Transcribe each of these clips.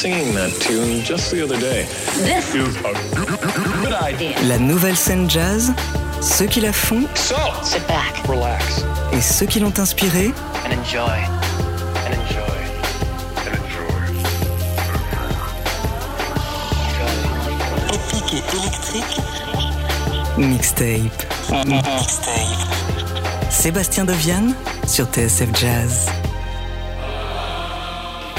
singing that tune just the other day. This is a good idea. La nouvelle scène jazz, ceux qui la font So, Sit back relax et ceux qui l'ont inspirée, and enjoy. and enjoy. Épique et électrique, mixtape. Sébastien Deviane sur TSF Jazz.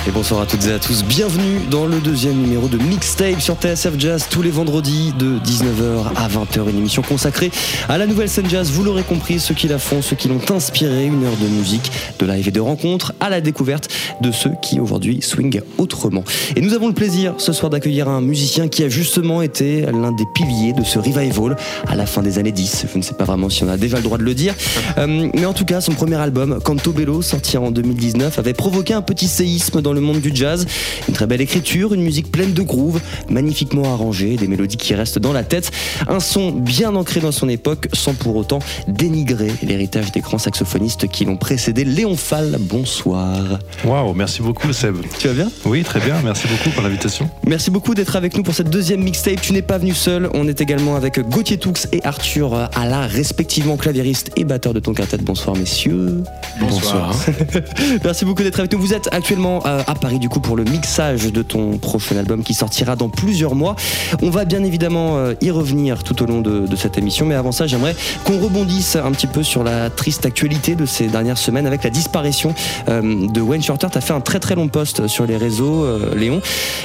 Et bonsoir à toutes et à tous, bienvenue dans le deuxième numéro de Mixtape sur TSF Jazz tous les vendredis de 19h à 20h, une émission consacrée à la nouvelle scène jazz, vous l'aurez compris, ceux qui la font, ceux qui l'ont inspiré, une heure de musique, de live et de rencontres, à la découverte de ceux qui aujourd'hui swingent autrement. Et nous avons le plaisir ce soir d'accueillir un musicien qui a justement été l'un des piliers de ce revival à la fin des années 10, je ne sais pas vraiment si on a déjà le droit de le dire, Euh, mais en tout cas son premier album, Canto Bello, sorti en 2019, avait provoqué un petit séisme dans le monde du jazz. Une très belle écriture, une musique pleine de groove, magnifiquement arrangée, des mélodies qui restent dans la tête, un son bien ancré dans son époque, sans pour autant dénigrer l'héritage des grands saxophonistes qui l'ont précédé. Léon Fall, bonsoir. Waouh, merci beaucoup Seb. Tu vas bien? Oui, très bien, merci beaucoup pour l'invitation. Merci beaucoup d'être avec nous pour cette deuxième mixtape. Tu n'es pas venu seul. On est également avec Gauthier Toux et Arthur Alla, respectivement clavieriste et batteur de ton quartet. Bonsoir messieurs. Bonsoir. Merci beaucoup d'être avec nous. Vous êtes actuellement euh, à Paris du coup pour le mixage de ton prochain album qui sortira dans plusieurs mois. On va bien évidemment euh, y revenir tout au long de, cette émission, mais avant ça, j'aimerais qu'on rebondisse un petit peu sur la triste actualité de ces dernières semaines avec la disparition euh, de Wayne Shorter. Tu as fait un très très long post sur les réseaux, euh, Léon.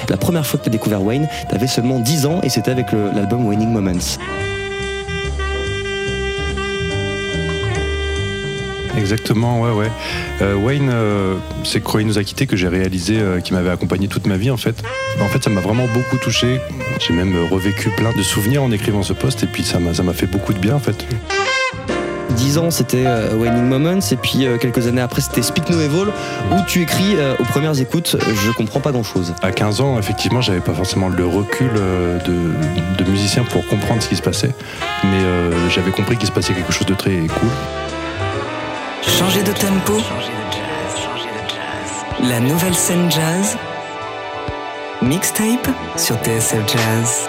La première fois que tu as découvert Wayne, tu avais seulement 10 ans et c'était avec l'album Winning Moments. Exactement, ouais, ouais. Euh, Wayne, euh, c'est il nous a quittés que j'ai réalisé, euh, qui m'avait accompagné toute ma vie en fait. En fait, ça m'a vraiment beaucoup touché. J'ai même revécu plein de souvenirs en écrivant ce post et puis ça m'a fait beaucoup de bien en fait. 10 ans, c'était euh, Winning Moments, et puis euh, quelques années après, c'était Speak No Evil, où tu écris euh, aux premières écoutes Je comprends pas grand chose. À 15 ans, effectivement, j'avais pas forcément le recul de, de musicien pour comprendre ce qui se passait, mais j'avais compris qu'il se passait quelque chose de très cool. Changer de tempo, la nouvelle scène jazz, mixtape sur TSF Jazz.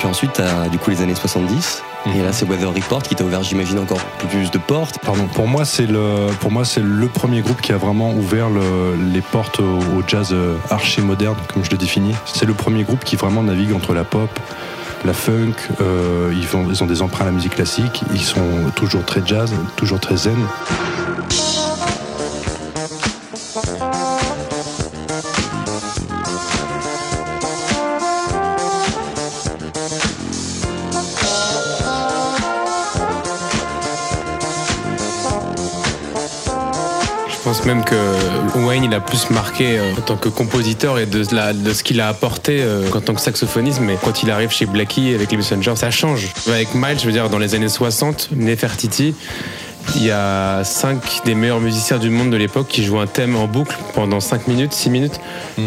Puis ensuite, t'as du coup les années 70, et là, c'est Weather Report qui t'a ouvert, j'imagine, encore plus de portes. Pardon, pour moi, c'est le, pour moi, c'est le premier groupe qui a vraiment ouvert le- les portes au, au jazz euh, archi moderne, comme je le définis. C'est le premier groupe qui vraiment navigue entre la pop, la funk. euh, ils, ils ont des emprunts à la musique classique. Ils sont toujours très jazz, toujours très zen. Pense même que Wayne il a plus marqué euh, en tant que compositeur et de, la- de ce qu'il a apporté euh, en tant que saxophoniste, mais quand il arrive chez Blackie avec les Messenger, ça change. Avec Miles, je veux dire, dans les années 60, Nefertiti, il y a cinq des meilleurs musiciens du monde de l'époque qui jouent un thème en boucle pendant 5 minutes, 6 minutes.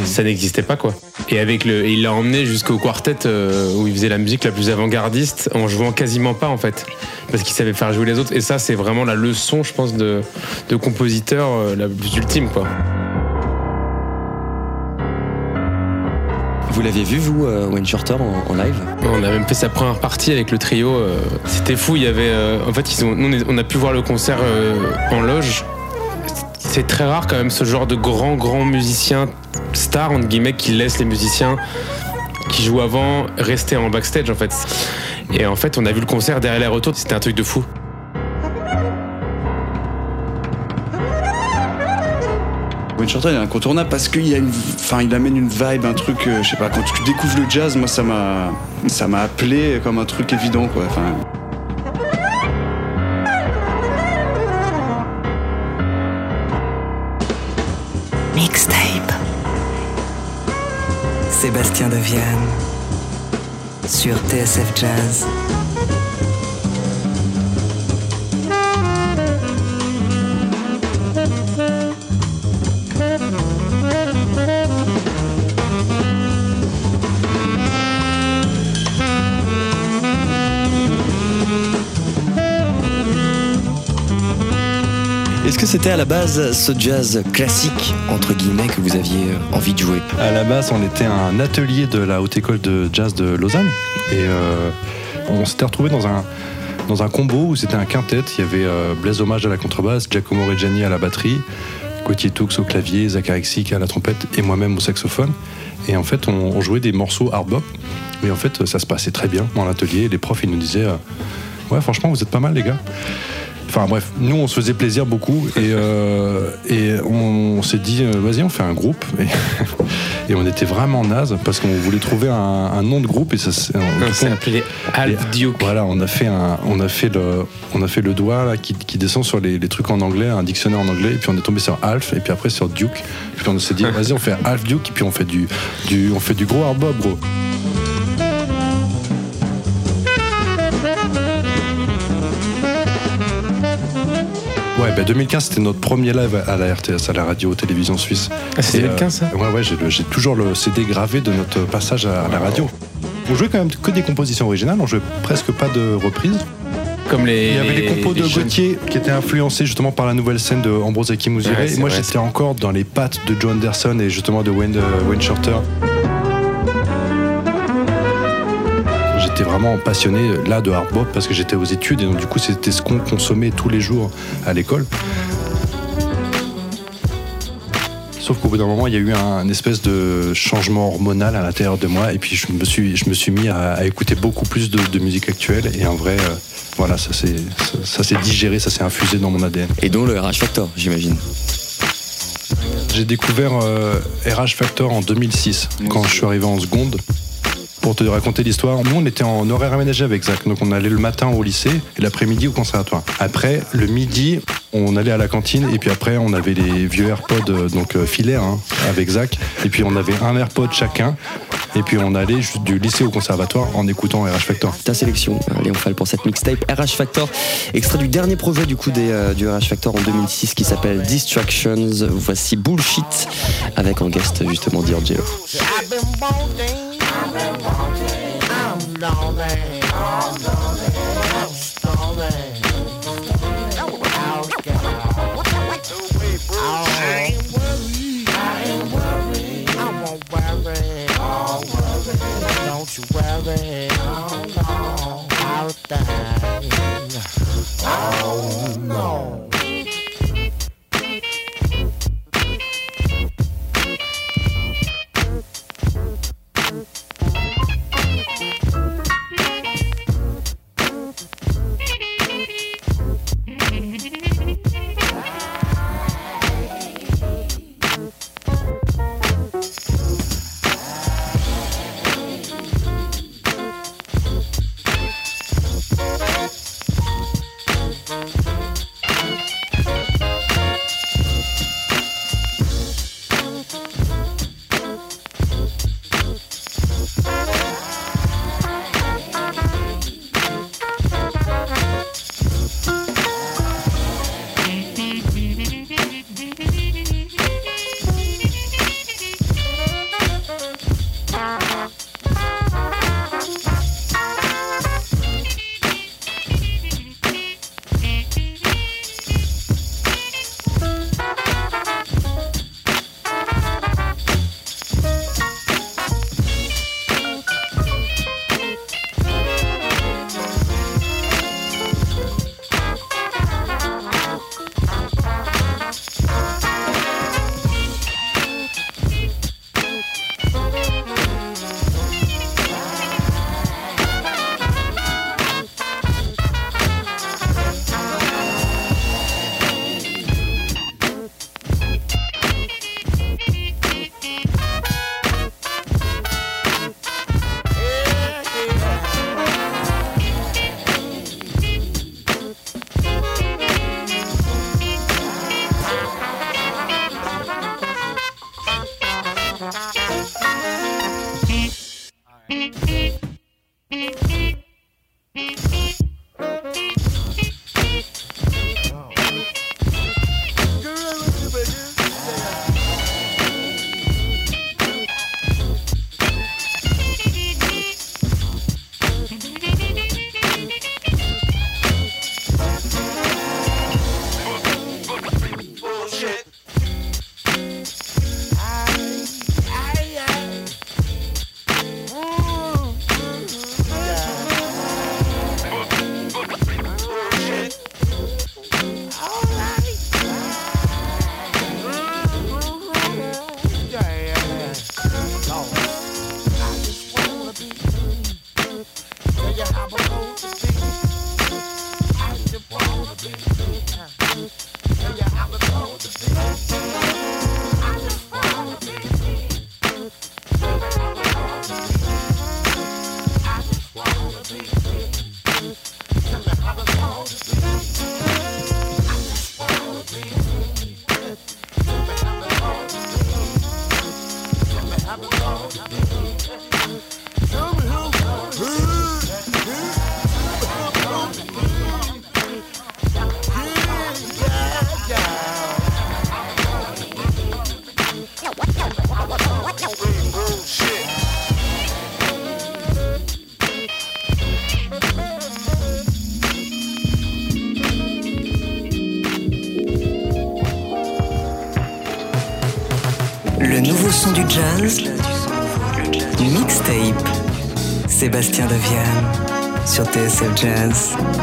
Ça n'existait pas quoi. Et avec le, et il l'a emmené jusqu'au quartet euh, où il faisait la musique la plus avant-gardiste en jouant quasiment pas en fait, parce qu'il savait faire jouer les autres. Et ça, c'est vraiment la leçon, je pense, de, de compositeur euh, la plus ultime quoi. Vous l'aviez vu, vous, euh, Wayne Shorter, en, en live? On a même fait sa première partie avec le trio. C'était fou. Il y avait, en fait, ils ont, nous, on a pu voir le concert en loge. C'est très rare quand même ce genre de grand grand musicien star entre guillemets qui laisse les musiciens qui jouent avant rester en backstage en fait. Et en fait, on a vu le concert derrière les retours. C'était un truc de fou. Wayne il est incontournable parce qu'il y a une, enfin il amène une vibe, un truc, euh, je sais pas, quand tu découvres le jazz, moi ça m'a, ça m'a appelé comme un truc évident quoi. Enfin, Mixtape. Sébastien Deviane sur TSF Jazz. Est-ce que c'était à la base ce jazz classique, entre guillemets, que vous aviez euh, envie de jouer? À la base, on était un atelier de la Haute École de Jazz de Lausanne. Et euh, on s'était retrouvé dans un, combo où c'était un quintet. Il y avait euh, Blaise Hommage à la contrebasse, Giacomo Reggiani à la batterie, Gauthier Toux au clavier, Zachary à la trompette et moi-même au saxophone. Et en fait, on, jouait des morceaux hard bop. Et en fait, ça se passait très bien dans l'atelier. Les profs, ils nous disaient Ouais, franchement, vous êtes pas mal, les gars. Enfin bref, nous on se faisait plaisir beaucoup et, euh, et on, s'est dit euh, vas-y on fait un groupe. Et, et on était vraiment naze parce qu'on voulait trouver un, un nom de groupe et ça s'est- appelé Half et, Duke. Voilà, on a fait un, on a fait le, on a fait le doigt là, qui, qui descend sur les, les trucs en anglais, un dictionnaire en anglais, et puis on est tombé sur Alf, et puis après sur Duke, et puis on s'est dit vas-y on fait Alf Duke, et puis on fait du, du, on fait du gros hard bop, Ouais, bah 2015 c'était notre premier live à la RTS, à la radio-télévision suisse. Ah, c'est Et, 2015 ça euh, Ouais, ouais, j'ai toujours le CD gravé de notre passage à, à la radio. On jouait quand même que des compositions originales, on jouait presque pas de reprises. Comme les. Il y avait les compos de jeunes- Gauthier qui étaient influencés justement par la nouvelle scène de Ambrose Akimuzire. Ouais, et moi j'étais encore dans les pattes de Joe Anderson et justement de Wayne, euh, Wayne Shorter. J'étais vraiment passionné là de hard bop parce que j'étais aux études et donc du coup c'était ce qu'on consommait tous les jours à l'école. Sauf qu'au bout d'un moment, il y a eu un, un espèce de changement hormonal à l'intérieur de moi, et puis je me suis, je me suis mis à, à écouter beaucoup plus de, de musique actuelle, et en vrai, euh, voilà, ça s'est ça, ça s'est digéré, ça s'est infusé dans mon ADN. Et dont le RH Factor, j'imagine. J'ai découvert euh, RH Factor en 2006, quand je suis arrivé en seconde. Pour te raconter l'histoire, nous on était en horaire aménagé avec Zach, donc on allait le matin au lycée et l'après-midi au conservatoire. Après, le midi, on allait à la cantine et puis après on avait les vieux AirPods euh, donc euh, filaires hein, avec Zach et puis on avait un AirPod chacun et puis on allait juste du lycée au conservatoire en écoutant RH Factor. Ta sélection, euh, Léon Fall, pour cette mixtape RH Factor, extrait du dernier projet du coup des, euh, du RH Factor en 2006 qui s'appelle Distractions. Voici Bullshit avec en guest justement D'Angelo. I've been all day. Sur TSF Jazz.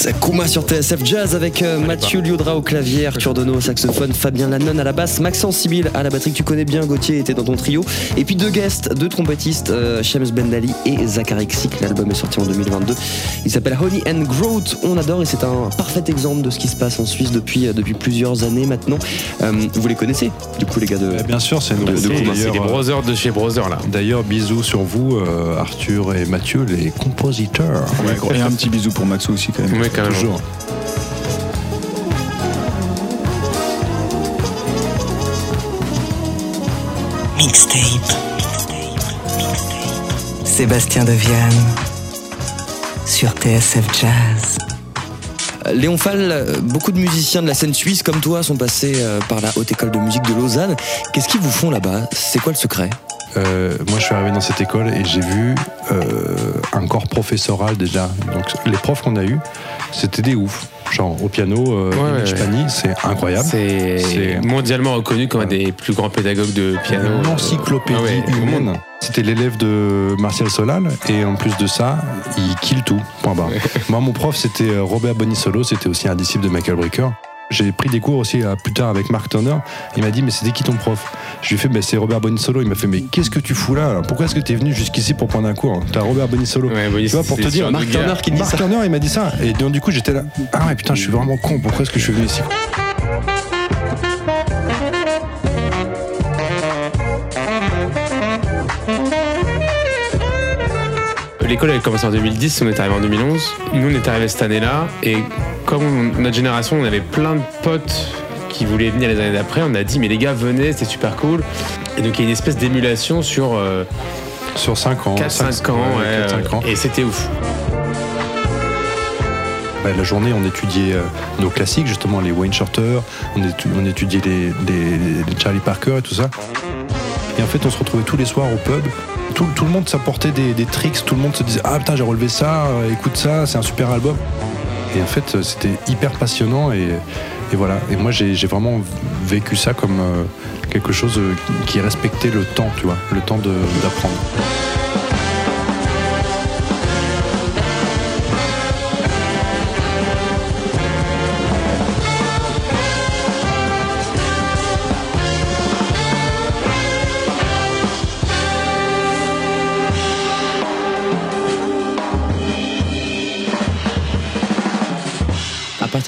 Suisse, Kuma sur TSF Jazz avec euh, Mathieu Liodra au clavier, Arthur Donneau au saxophone, Fabien Lannon à la basse, Maxence Sibyl à la batterie que tu connais bien, Gauthier était dans ton trio, et puis deux guests, deux trompettistes, euh, Shams Bendali et Zachary Xick. L'album est sorti en 2022. Il s'appelle Honey and Growth. On adore et c'est un parfait exemple de ce qui se passe en Suisse depuis, euh, depuis plusieurs années maintenant. Euh, vous les connaissez, du coup, les gars de. Eh bien sûr, c'est nous. de C'est les brothers de chez Brothers là. D'ailleurs, bisous sur vous, euh, Arthur et Mathieu, les compositeurs. Et un petit bisou pour Maxou aussi quand même. Oui, quand même. Toujours. Mixtape. Sébastien Devienne sur TSF Jazz. Léon Fall, beaucoup de musiciens de la scène suisse comme toi sont passés euh, par la Haute École de musique de Lausanne. Qu'est-ce qu'ils vous font là-bas? C'est quoi le secret? Euh, moi, je suis arrivé dans cette école et j'ai vu euh, un corps professoral déjà. Donc, les profs qu'on a eus, c'était des oufs. Genre, au piano, euh, Ouais, Image ouais. Pani, c'est incroyable. C'est mondialement reconnu comme un des plus grands pédagogues de piano. Une encyclopédie Ah ouais, au humaine. monde. C'était l'élève de Martial Solal et en plus de ça, il kill tout. Point barre. Moi, mon prof, c'était euh, Robert Bonisolo, c'était aussi un disciple de Michael Brecker. J'ai pris des cours aussi euh, plus tard avec Mark Turner. Il m'a dit mais c'était qui ton prof? Je lui ai fait bah, c'est Robert Bonisolo. Il m'a fait mais qu'est-ce que tu fous là? Pourquoi est-ce que tu es venu jusqu'ici pour prendre un cours? T'as Robert Bonisolo. Ouais, tu vois pour te dire Mark. Turner qui dit Mark ça. Turner il m'a dit ça et donc du coup j'étais là ah ouais putain je suis vraiment con pourquoi est-ce que je suis venu ici? L'école elle commencé en 2010, on est arrivé en 2011. Nous on est arrivé cette année-là et comme notre génération on avait plein de potes qui voulaient venir les années d'après, on a dit mais les gars venez, c'est super cool. Et donc il y a une espèce d'émulation sur euh, sur 5 ans 4-5 ans, ouais, ouais, 4-5 ans et c'était ouf. Bah, la journée, on étudiait euh, nos classiques, justement, les Wayne Shorter, on, étu- on étudiait les, les- les Charlie Parker et tout ça. Et en fait, on se retrouvait tous les soirs au pub. Tout, tout le monde s'apportait des, des tricks, tout le monde se disait Ah putain, j'ai relevé ça, euh, écoute ça, c'est un super album. Et en fait, c'était hyper passionnant et, voilà. Et moi, j'ai vraiment vécu ça comme euh, quelque chose euh, qui- respectait le temps, tu vois, le temps d'apprendre.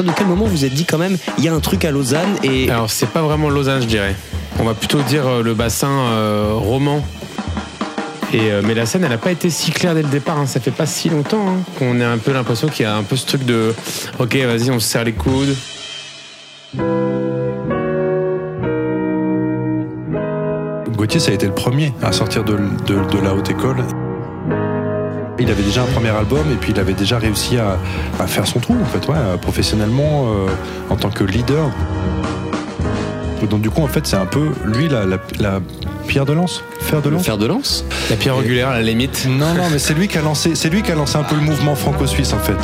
Partir de quel moment vous êtes dit quand même, il y a un truc à Lausanne et Alors c'est pas vraiment Lausanne je dirais. On va plutôt dire euh, le bassin euh, roman. Et, euh, mais la scène, elle n'a pas été si claire dès le départ. hein. Ça fait pas si longtemps hein, qu'on a un peu l'impression qu'il y a un peu ce truc de OK, vas-y, on se serre les coudes. Gauthier, ça a été le premier à sortir de, de- de la haute école. Il avait déjà un premier album et puis il avait déjà réussi à, à faire son trou, en fait, ouais, professionnellement, euh, en tant que leader. Donc du coup, en fait, c'est un peu lui la, la- la pierre de lance, fer de lance. fer de lance La pierre angulaire à la limite. Non, non, mais c'est lui qui a lancé, c'est lui qui a lancé un peu le mouvement franco-suisse, en fait.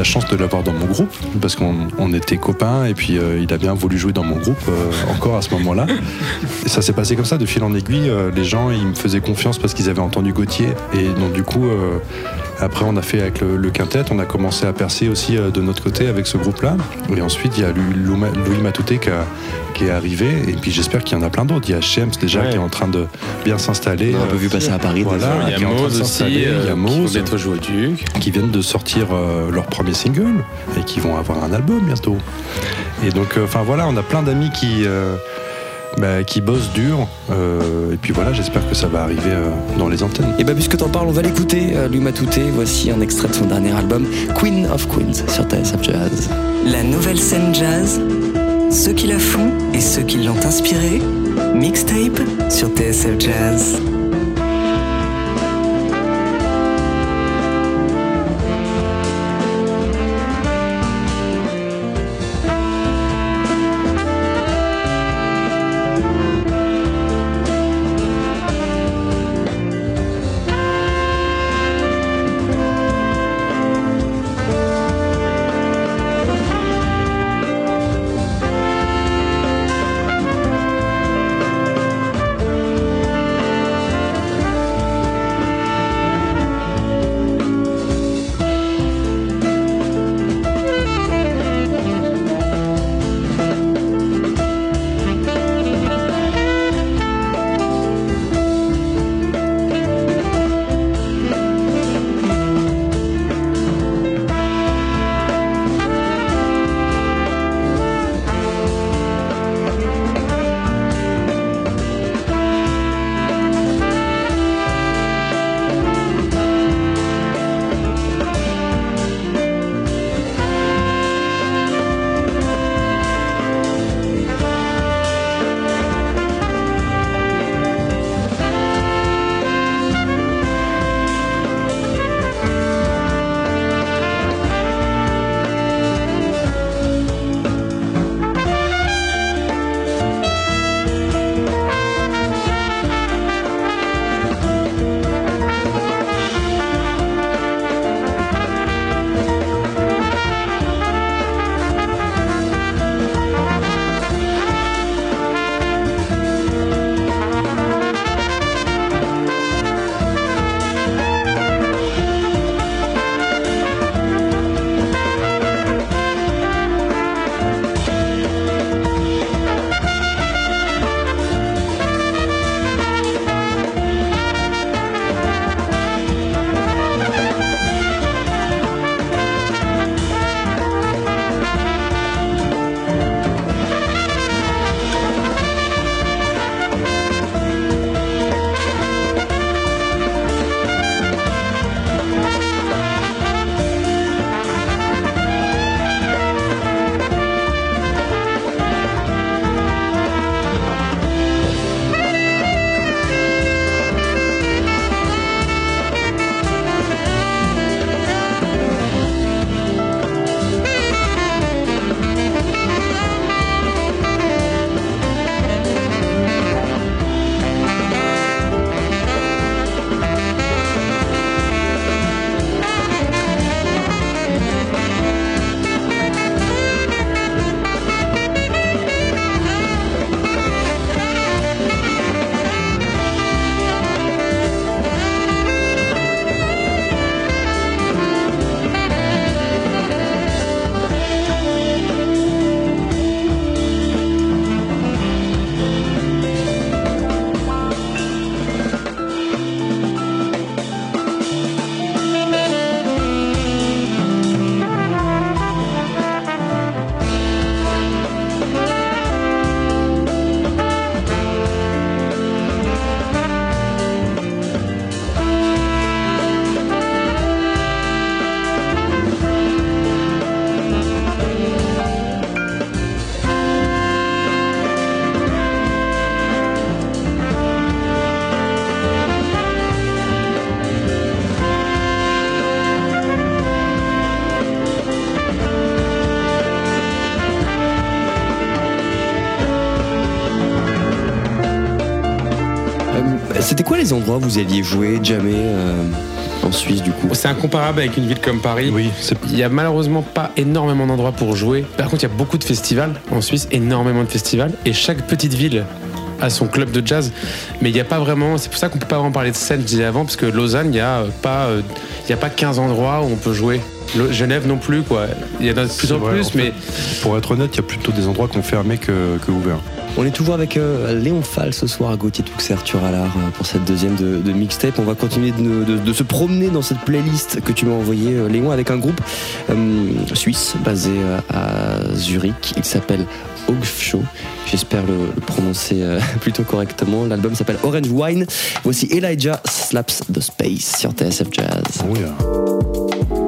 La chance de l'avoir dans mon groupe parce qu'on on était copains et puis euh, il a bien voulu jouer dans mon groupe euh, encore à ce moment-là. Et ça s'est passé comme ça de fil en aiguille. euh, les gens ils me faisaient confiance parce qu'ils avaient entendu Gauthier et donc du coup euh, après on a fait avec le, le quintet, on a commencé à percer aussi euh, de notre côté avec ce groupe-là. Et ensuite il y a Louis, Matouté qui, a- qui est arrivé et puis j'espère qu'il y en a plein d'autres. Il y a Shems déjà Ouais. qui est en train de bien s'installer. On a un peu vu passer à Paris. Voilà, Il y a Mose aussi, Il y a qui au Duc. qui viennent de sortir euh, leur premier single et qui vont avoir un album bientôt. Et donc, euh, enfin voilà, on a plein d'amis qui, euh, bah, qui bossent dur. euh, et puis voilà, j'espère que ça va arriver euh, dans les antennes. Et bah puisque t'en parles, on va l'écouter, euh, Louis Matouté. Voici un extrait de son dernier album, Queen of Queens, sur TSF Jazz. La nouvelle scène jazz, ceux qui la font et ceux qui l'ont inspirée, mixtape sur TSF Jazz. C'était quoi les endroits où vous alliez jouer, jamais euh, en Suisse du coup C'est incomparable avec une ville comme Paris. Oui, Il y a malheureusement pas énormément d'endroits pour jouer. Par contre, il y a beaucoup de festivals en Suisse, énormément de festivals. Et chaque petite ville a son club de jazz. Mais il n'y a pas vraiment. C'est pour ça qu'on peut pas vraiment parler de scène, je disais avant, parce que Lausanne, il n'y a, euh, pas, euh, il y a pas 15 endroits où on peut jouer. Le- Genève non plus, quoi. Il y en a de plus en vrai, plus, en fait. mais Pour être honnête, il y a plutôt des endroits qui ont fermé que, que ouverts. On est toujours avec euh, Léon Fall ce soir, Gauthier Tuxer, Turalard euh, pour cette deuxième de, de mixtape. On va continuer de, de- de se promener dans cette playlist que tu m'as envoyée, euh, Léon, avec un groupe euh, suisse basé euh, à Zurich. Il s'appelle Show. J'espère le, le prononcer euh, plutôt correctement. L'album s'appelle Orange Wine. Voici Elijah Slaps the Space sur TSF Jazz. Oh yeah.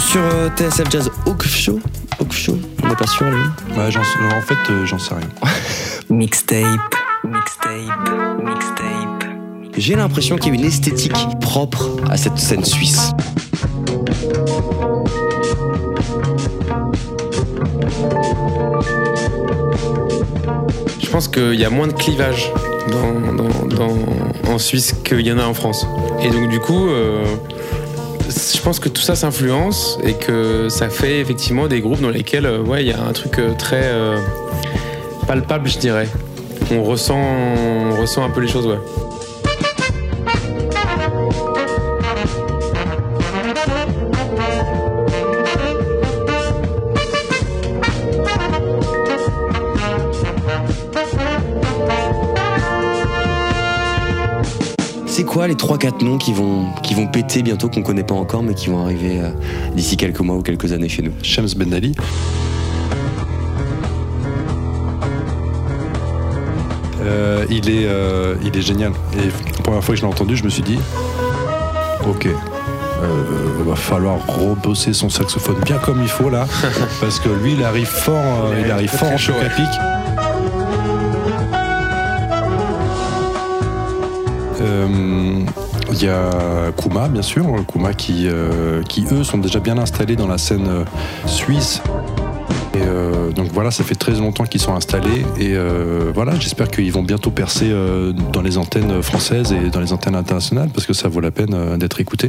Sur euh, TSF Jazz. Hawk Show Hawk Show On n'est pas sûr, Léon Bah, j'en sais- en fait, euh, j'en sais rien. Mixtape, mixtape, mixtape. J'ai l'impression qu'il y a une esthétique propre à cette scène suisse. je pense qu'il y a moins de clivage dans, dans- dans- en Suisse qu'il y en a en France. Et donc, du coup, euh, je pense que tout ça s'influence et que ça fait effectivement des groupes dans lesquels, euh, ouais, il y a un truc euh, très euh, palpable, je dirais. On ressent, un peu les choses. C'est quoi les 3-4 noms qui vont, qui vont péter bientôt, qu'on connaît pas encore, mais qui vont arriver euh, d'ici quelques mois ou quelques années chez nous? Shams Ben Ali. Euh, il, est, euh, il est génial. Et la première fois que je l'ai entendu, je me suis dit, ok, euh, va falloir rebosser son saxophone bien comme il faut là, parce que lui, il arrive fort, euh, Ouais, il arrive fort en chaud, choc à ouais. pic. Il y a Kuma, bien sûr, Kuma qui, euh, qui eux sont déjà bien installés dans la scène euh, suisse. Euh, donc voilà, ça fait très longtemps qu'ils sont installés et euh, voilà, j'espère qu'ils vont bientôt percer euh, dans les antennes françaises et dans les antennes internationales parce que ça vaut la peine euh, d'être écouté.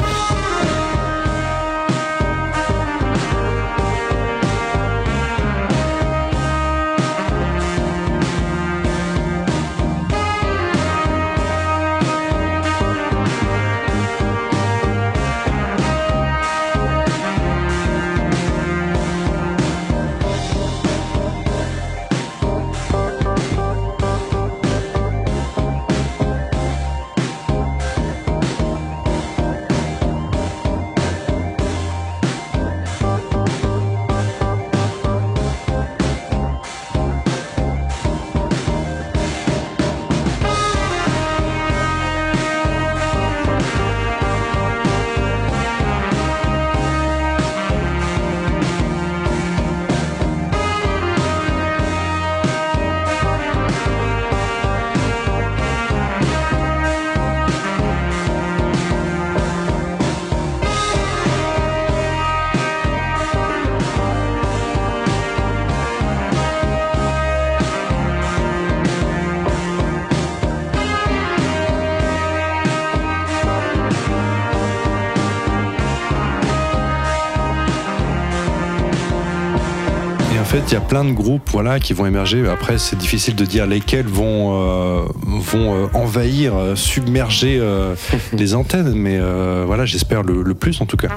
Il y a plein de groupes voilà, qui vont émerger. Après, c'est difficile de dire lesquels vont, euh, vont euh, envahir, euh, submerger euh, les antennes, mais euh, voilà, j'espère le, le plus en tout cas.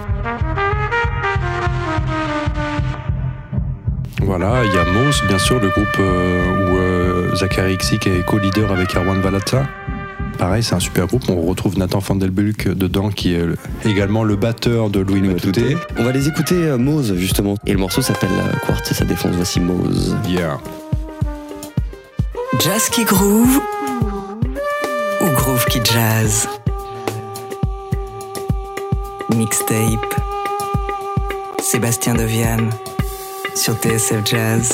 Voilà, il y a Mose, bien sûr, le groupe où Zachary Xik est co-leader avec Erwan Valatza. Pareil, c'est un super groupe. On retrouve Nathan Van Der Bulk dedans, qui est également le batteur de Louis Matute. On va les écouter, euh, Mose, justement. Et le morceau s'appelle euh, Quartz et sa défense. Voici Mose. Yeah. Jazz qui groove ou groove qui jazz? Mixtape Sébastien Deviane sur TSF Jazz.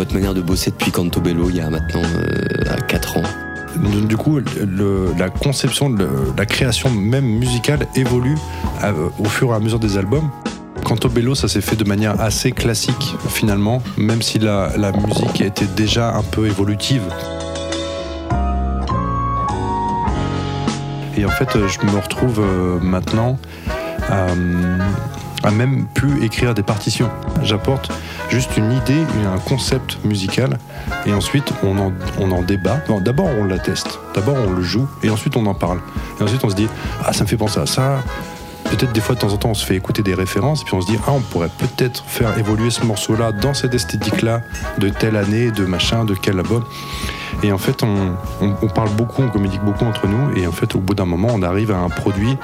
Votre manière de bosser depuis Cantobello, il y a maintenant 4 ans. Du coup, la conception, la création même musicale évolue au fur et à mesure des albums. Quant au Bello, ça s'est fait de manière assez classique finalement, même si la, musique était déjà un peu évolutive. Et en fait, euh, je me retrouve euh, maintenant à, à même plus écrire des partitions. J'apporte juste une idée, un concept musical, et ensuite on en, on en débat. D'abord on la teste, d'abord on le joue, et ensuite on en parle. Et ensuite on se dit, ah ça me fait penser à ça. Peut-être des fois de temps en temps on se fait écouter des références, et puis on se dit, ah on pourrait peut-être faire évoluer ce morceau-là dans cette esthétique-là, de telle année, de machin, de quel album. Et en fait, on parle beaucoup, on communique beaucoup entre nous. Et en fait, au bout d'un moment, on arrive à un produit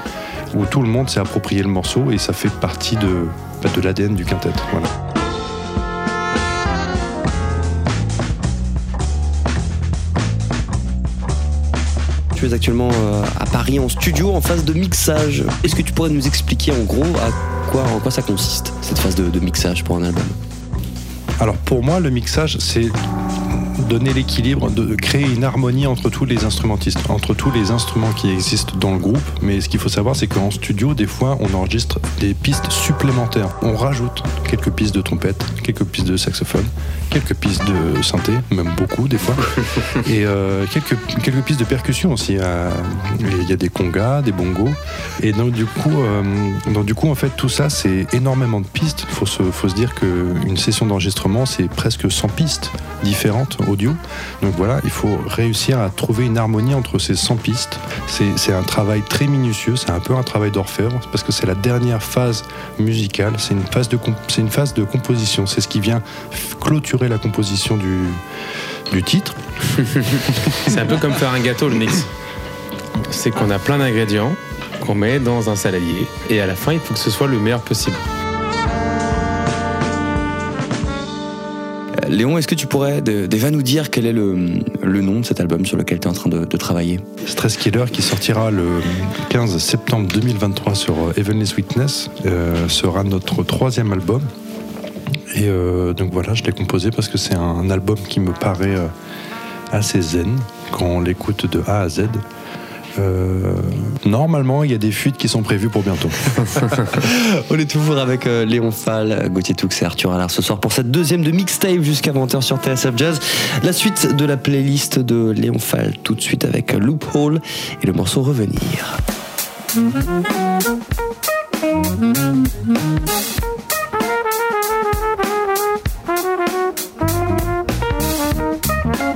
où tout le monde s'est approprié le morceau et ça fait partie de, bah, de l'ADN du quintet. Voilà. Actuellement euh, à Paris en studio en phase de mixage. Est-ce que tu pourrais nous expliquer en gros à quoi, en quoi ça consiste, cette phase de mixage pour un album? Alors pour moi, le mixage, c'est donner l'équilibre, de créer une harmonie entre tous les instrumentistes, entre tous les instruments qui existent dans le groupe. Mais ce qu'il faut savoir, c'est qu'en studio, des fois, on enregistre des pistes supplémentaires. On rajoute quelques pistes de trompette, quelques pistes de saxophone, quelques pistes de synthé, même beaucoup des fois, et euh, quelques, quelques pistes de percussion aussi. Euh, Il y a des congas, des bongos. Et donc du coup, euh, donc, du coup en fait, tout ça, c'est énormément de pistes. Il faut se, faut se dire qu'une session d'enregistrement, c'est presque 100 pistes différentes Donc voilà, il faut réussir à trouver une harmonie entre ces 100 pistes. C'est un travail très minutieux, c'est un peu un travail d'orfèvre, parce que c'est la dernière phase musicale, c'est une phase de, composition, c'est ce qui vient clôturer la composition du, du titre. C'est un peu comme faire un gâteau, le mix. C'est qu'on a plein d'ingrédients qu'on met dans un saladier et à la fin, il faut que ce soit le meilleur possible. Léon, est-ce que tu pourrais déjà nous dire quel est le, nom de cet album sur lequel tu es en train de, travailler? Stress Killer qui sortira le 15 septembre 2023 sur euh, Heavenly Sweetness euh, sera notre troisième album. Et euh, donc voilà, je l'ai composé parce que c'est un album qui me paraît euh, assez zen quand on l'écoute de A à Z. Euh, normalement, il y a des fuites qui sont prévues pour bientôt. On est toujours avec euh, Léon Fall, Gauthier Toux et Arthur Allard ce soir pour cette deuxième de mixtape jusqu'à 20h sur TSF Jazz. La suite de la playlist de Léon Fall tout de suite avec Loophole et le morceau Revenir.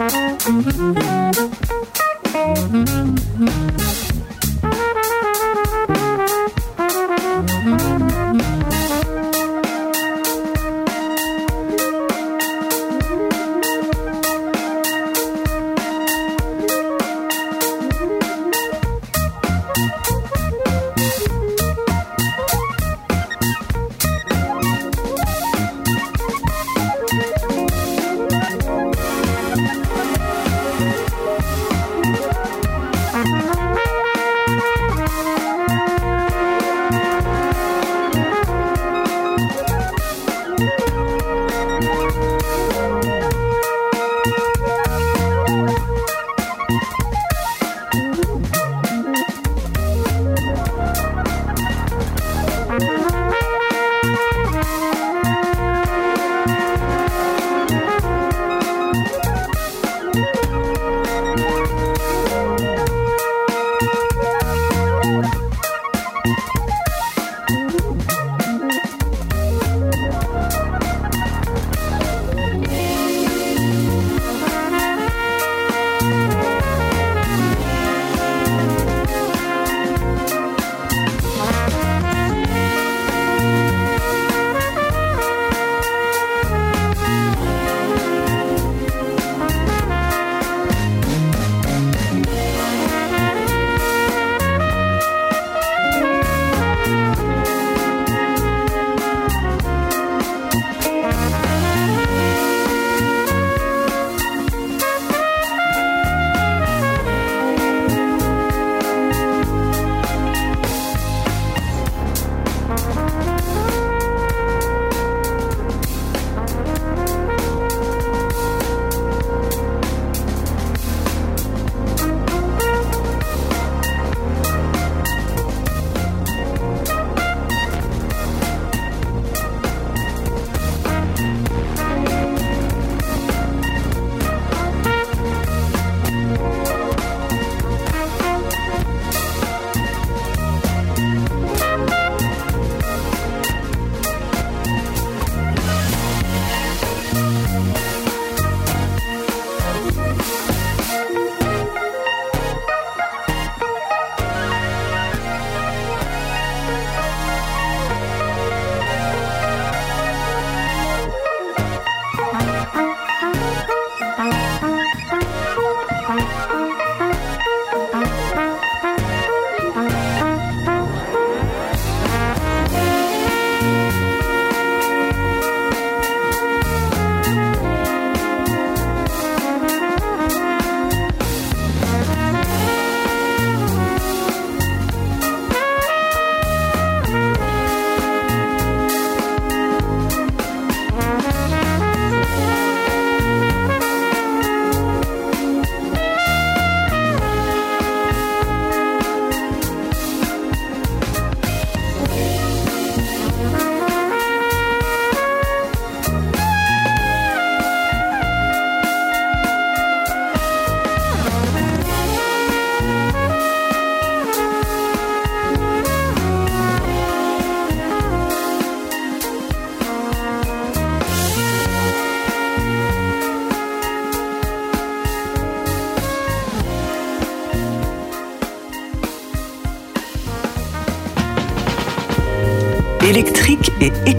Thank Thank you.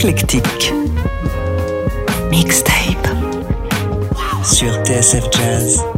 Éclectique. Mixtape sur TSF Jazz.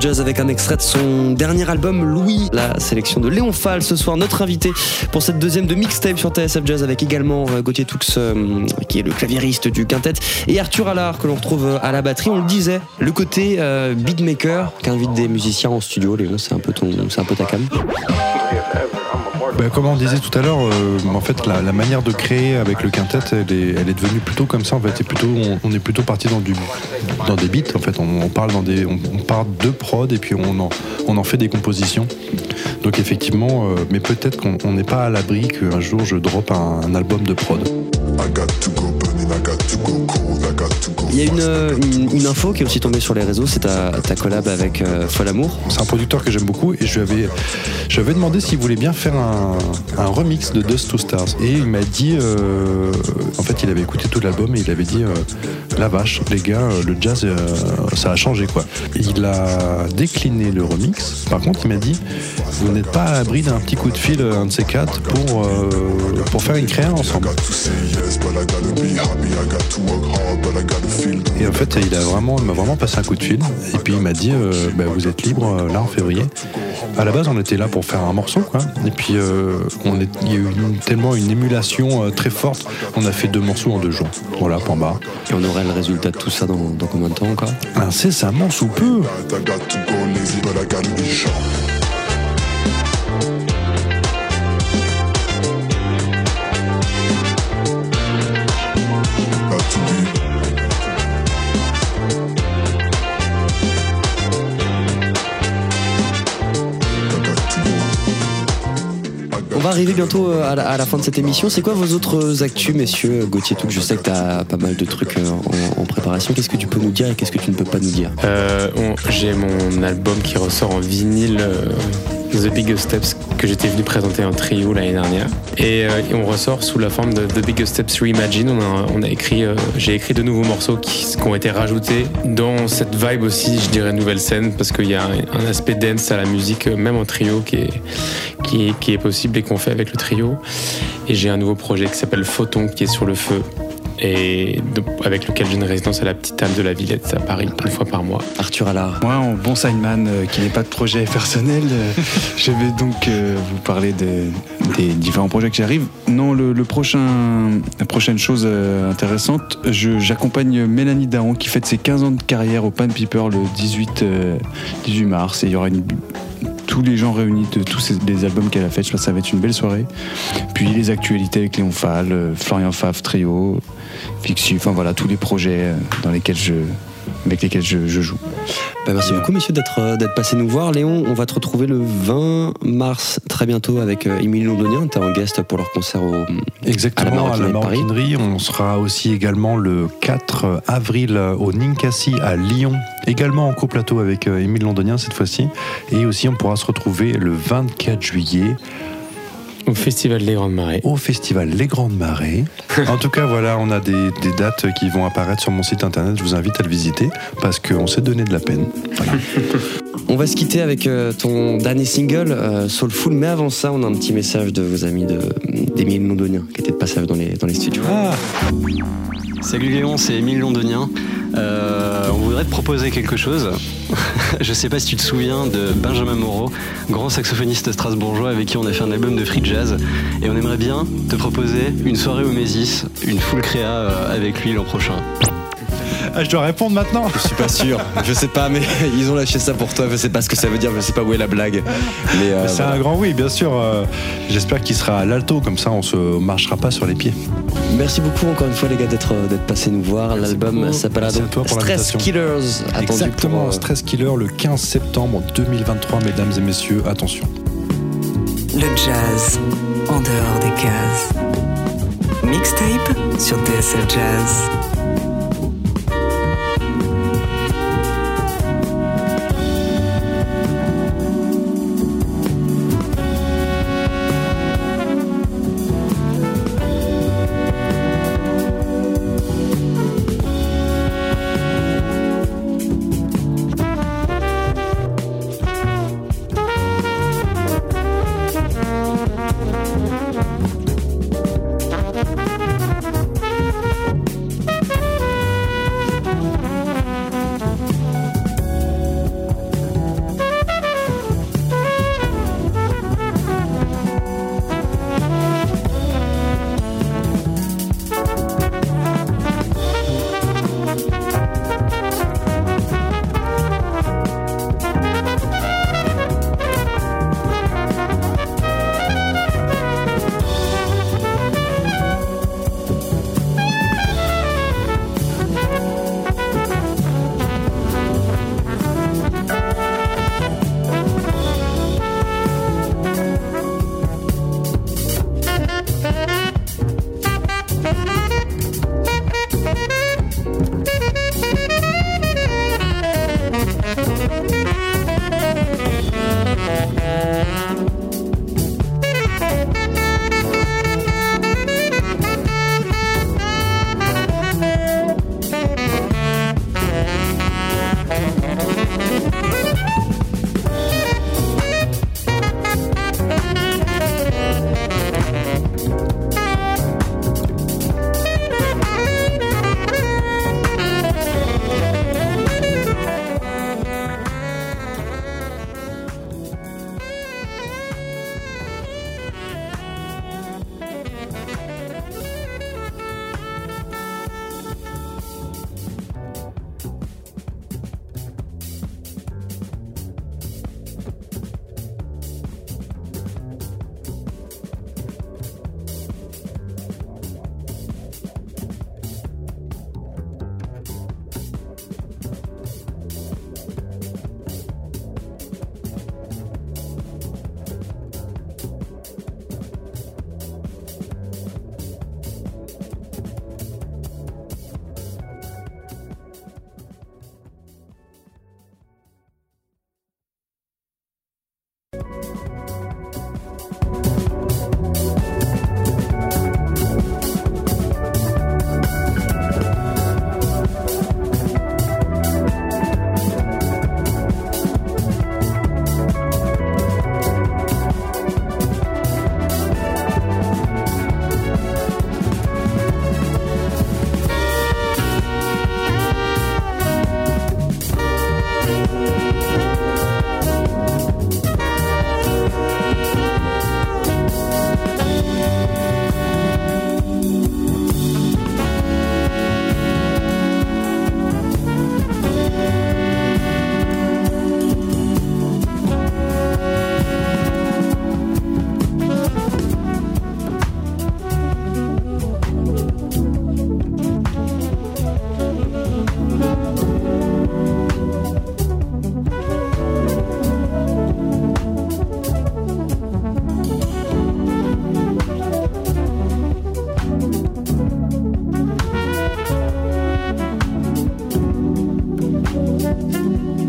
Jazz avec un extrait de son dernier album Louis, la sélection de Léon Fall ce soir, notre invité pour cette deuxième de mixtape sur TSF Jazz avec également euh, Gauthier Toux euh, qui est le claviériste du quintet et Arthur Allard que l'on retrouve euh, à la batterie. On le disait, le côté euh, beatmaker qui invite des musiciens en studio. Léon, c'est un peu ton, c'est un peu ta cam. Ben, comme on disait tout à l'heure, en fait, la, manière de créer avec le quintet, elle est, devenue plutôt comme ça. En fait, plutôt, on, on est plutôt parti dans du, dans des beats. En fait, on, parle dans des, on, de prod et puis on en, on en fait des compositions. Donc effectivement, euh, mais peut-être qu'on on n'est pas à l'abri qu'un jour je drop un album de prod. Il y a une, une, info qui est aussi tombée sur les réseaux, c'est ta, ta collab avec euh, Fol Amour. C'est un producteur que j'aime beaucoup et je lui avais, je lui avais demandé s'il voulait bien faire un, un remix de Dust to Stars. Et il m'a dit, euh, en fait, il avait écouté tout l'album et il avait dit, euh, la vache, les gars, euh, le jazz, ça a changé quoi. Il a décliné le remix. Par contre, il m'a dit, vous n'êtes pas à l'abri d'un petit coup de fil, un de ces quatre, pour, pour faire une créa ensemble. Et en fait, il a vraiment, m'a vraiment passé un coup de fil. Et puis il m'a dit, euh, bah, vous êtes libre euh, là en février. À la base, on était là pour faire un morceau, quoi. Et puis euh, on est, il y a eu une- tellement une émulation euh, très forte. On a fait deux morceaux en deux jours. Voilà, point barre. Et on aurait le résultat de tout ça dans, dans combien de temps encore? Incessamment sous peu. Arriver bientôt euh, à la, fin de cette émission. C'est quoi vos autres actus, messieurs Gauthier Toux Je sais que tu as pas mal de trucs euh, en, préparation. Qu'est-ce que tu peux nous dire et qu'est-ce que tu ne peux pas nous dire? Euh, J'ai mon album qui ressort en vinyle, euh, The Biggest Steps, que j'étais venu présenter en trio l'année dernière. Et, euh, on ressort sous la forme de The Biggest Steps Reimagine. On a, écrit, euh, j'ai écrit de nouveaux morceaux qui, ont été rajoutés dans cette vibe aussi, je dirais, nouvelle scène, parce qu'il y a un, aspect dance à la musique, euh, même en trio, qui est, qui est possible et qu'on fait avec le trio. Et j'ai un nouveau projet qui s'appelle Photon, qui est sur le feu. Et de- avec lequel j'ai une résidence à la petite halle de la Villette à Paris une fois par mois. Arthur Allard. Moi, en bon signman euh, qui n'est pas de projet personnel, euh, je vais donc euh, vous parler de- des différents projets qui arrivent. Non, le, le prochain, la prochaine chose euh, intéressante, je- j'accompagne Mélanie Daon qui fête ses 15 ans de carrière au Pan Piper le 18, euh, 18 mars et il y aura une tous les gens réunis de tous ces- les albums qu'elle a fait. Je pense que ça va être une belle soirée. Puis les actualités avec Léon Fall, Florian Favre Trio, Fixu, enfin voilà, tous les projets euh, dans lesquels je, avec lesquels je, je joue. Bah, merci beaucoup, messieurs, d'être euh, d'être passés nous voir. Léon, on va te retrouver le 20 mars très bientôt avec euh, Émilie Londonien. Tu es en guest pour leur concert au, Exactement, à la Maroquinerie. On sera aussi également le 4 avril au Ninkasi à Lyon, également en coplateau avec Émile Londonien cette fois-ci. Et aussi, on pourra se retrouver le 24 juillet Au Festival des Grandes Marées. au festival Les Grandes Marées. En tout cas, voilà, on a des, des dates qui vont apparaître sur mon site internet. Je vous invite à le visiter parce qu'on s'est donné de la peine. On va se quitter avec euh, ton dernier single, euh, Soulful. Mais avant ça, on a un petit message de vos amis de- d'Émile Londonien qui était de passage dans les, dans les studios. Salut Léon, c'est Émile Londonien. Euh, on voudrait te proposer quelque chose. Je sais pas si tu te souviens de Benjamin Moreau, grand saxophoniste strasbourgeois avec qui on a fait un album de free jazz. Et on aimerait bien te proposer une soirée au Mésis, une full créa avec lui l'an prochain. Ah, je dois répondre maintenant Je suis pas sûr, je sais pas, mais ils ont lâché ça pour toi. Je sais pas ce que ça veut dire, je sais pas où est la blague. Mais euh, C'est voilà. un grand oui, bien sûr. euh, J'espère qu'il sera à l'alto, comme ça on se marchera pas sur les pieds. Merci beaucoup encore une fois les gars d'être d'être passés nous voir. L'album donc pour Stress. Killers. Exactement, pour, euh, Stress Killer le 15 septembre 2023, mesdames et messieurs, attention. Le jazz en dehors des cases. Mixtape sur TSF Jazz.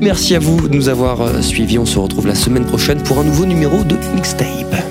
Merci à vous de nous avoir euh, suivis. On se retrouve la semaine prochaine pour un nouveau numéro de Mixtape.